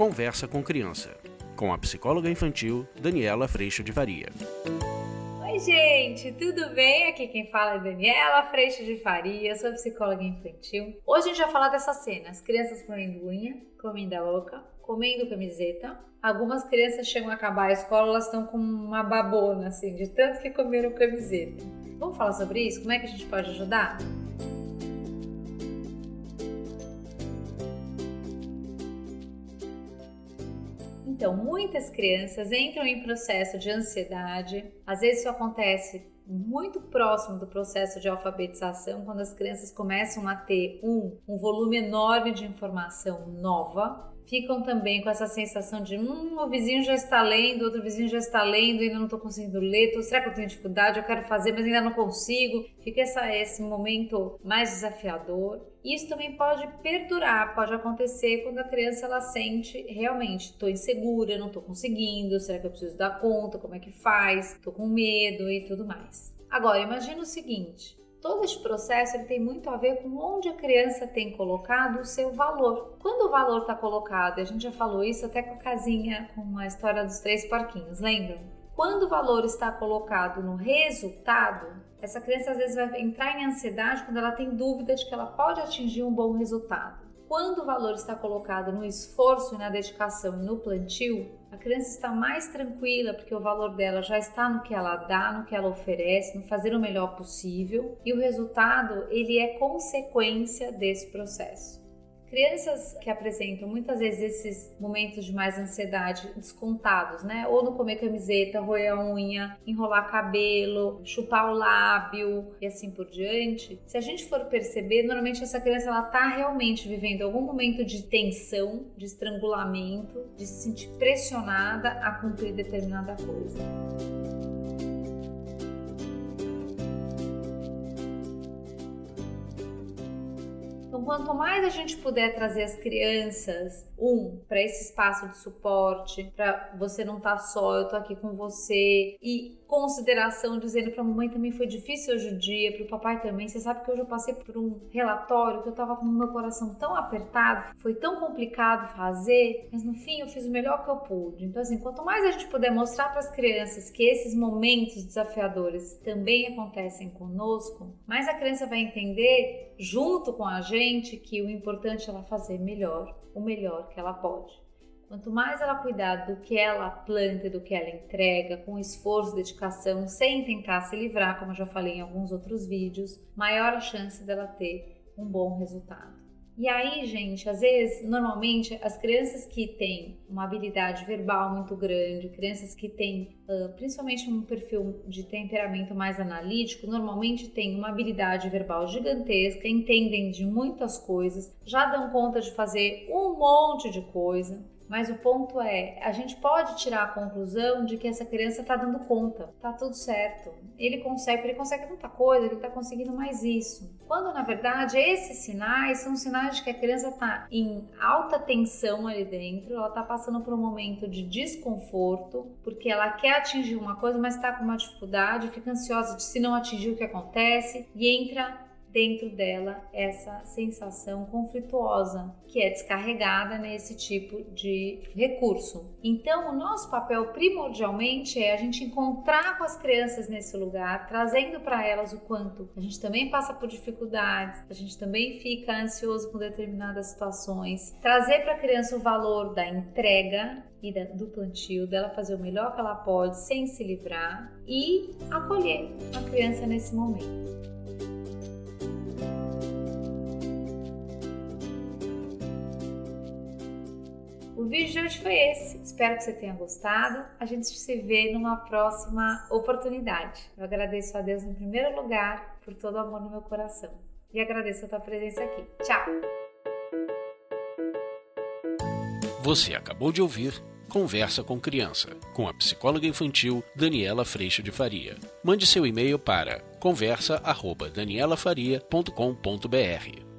Conversa com Criança, com a psicóloga infantil Daniela Freixo de Faria. Oi, gente, tudo bem? Aqui quem fala é Daniela Freixo de Faria, sou psicóloga infantil. Hoje a gente vai falar dessa cena: as crianças comendo unha, comendo a boca, comendo camiseta. Algumas crianças chegam a acabar a escola, elas estão com uma babona, assim, de tanto que comeram camiseta. Vamos falar sobre isso? Como é que a gente pode ajudar? Então, muitas crianças entram em processo de ansiedade. Às vezes isso acontece muito próximo do processo de alfabetização, quando as crianças começam a ter um, um volume enorme de informação nova ficam também com essa sensação de hum, o vizinho já está lendo, outro vizinho já está lendo, ainda não estou conseguindo ler, tô, será que eu tenho dificuldade? Eu quero fazer, mas ainda não consigo. Fica essa, esse momento mais desafiador. Isso também pode perdurar, pode acontecer quando a criança ela sente realmente, estou insegura, não estou conseguindo, será que eu preciso dar conta, como é que faz, estou com medo e tudo mais. Agora, imagina o seguinte, Todo esse processo ele tem muito a ver com onde a criança tem colocado o seu valor. Quando o valor está colocado, e a gente já falou isso até com a casinha, com a história dos três porquinhos, lembram? Quando o valor está colocado no resultado, essa criança às vezes vai entrar em ansiedade quando ela tem dúvida de que ela pode atingir um bom resultado. Quando o valor está colocado no esforço e na dedicação e no plantio, a criança está mais tranquila porque o valor dela já está no que ela dá, no que ela oferece, no fazer o melhor possível e o resultado ele é consequência desse processo. Crianças que apresentam muitas vezes esses momentos de mais ansiedade descontados, né? Ou no comer camiseta, roer a unha, enrolar cabelo, chupar o lábio e assim por diante. Se a gente for perceber, normalmente essa criança ela tá realmente vivendo algum momento de tensão, de estrangulamento, de se sentir pressionada a cumprir determinada coisa. Então, quanto mais a gente puder trazer as crianças, um, para esse espaço de suporte, para você não estar tá só, eu tô aqui com você, e consideração dizendo para a mamãe também foi difícil hoje o dia, para o papai também. Você sabe que hoje eu passei por um relatório que eu tava com o meu coração tão apertado, foi tão complicado fazer, mas no fim eu fiz o melhor que eu pude. Então, assim, quanto mais a gente puder mostrar para as crianças que esses momentos desafiadores também acontecem conosco, mais a criança vai entender, junto com a gente, que o importante é ela fazer melhor, o melhor que ela pode. Quanto mais ela cuidar do que ela planta do que ela entrega, com esforço, dedicação, sem tentar se livrar, como eu já falei em alguns outros vídeos, maior a chance dela ter um bom resultado. E aí, gente, às vezes, normalmente, as crianças que têm uma habilidade verbal muito grande, crianças que têm uh, principalmente um perfil de temperamento mais analítico, normalmente têm uma habilidade verbal gigantesca, entendem de muitas coisas, já dão conta de fazer um monte de coisa. Mas o ponto é, a gente pode tirar a conclusão de que essa criança está dando conta, tá tudo certo. Ele consegue, ele consegue tanta coisa, ele está conseguindo mais isso. Quando na verdade esses sinais são sinais de que a criança está em alta tensão ali dentro, ela está passando por um momento de desconforto, porque ela quer atingir uma coisa, mas está com uma dificuldade, fica ansiosa de se não atingir o que acontece e entra dentro dela essa sensação conflituosa que é descarregada nesse tipo de recurso. Então, o nosso papel primordialmente é a gente encontrar com as crianças nesse lugar, trazendo para elas o quanto a gente também passa por dificuldades, a gente também fica ansioso com determinadas situações, trazer para a criança o valor da entrega e da, do plantio, dela fazer o melhor que ela pode sem se livrar e acolher a criança nesse momento. Vídeo de hoje foi esse. Espero que você tenha gostado. A gente se vê numa próxima oportunidade. Eu agradeço a Deus em primeiro lugar por todo o amor no meu coração. E agradeço a tua presença aqui. Tchau! Você acabou de ouvir Conversa com Criança, com a psicóloga infantil Daniela Freixo de Faria. Mande seu e-mail para conversa@danielafaria.com.br.